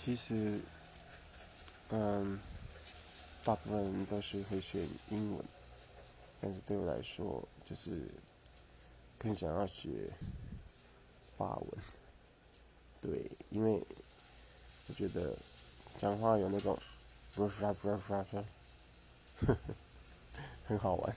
其实，嗯，大部分人都是会选英文，但是对我来说，就是更想要学法文。对，因为我觉得讲话有那种，不是不是不是，很好玩。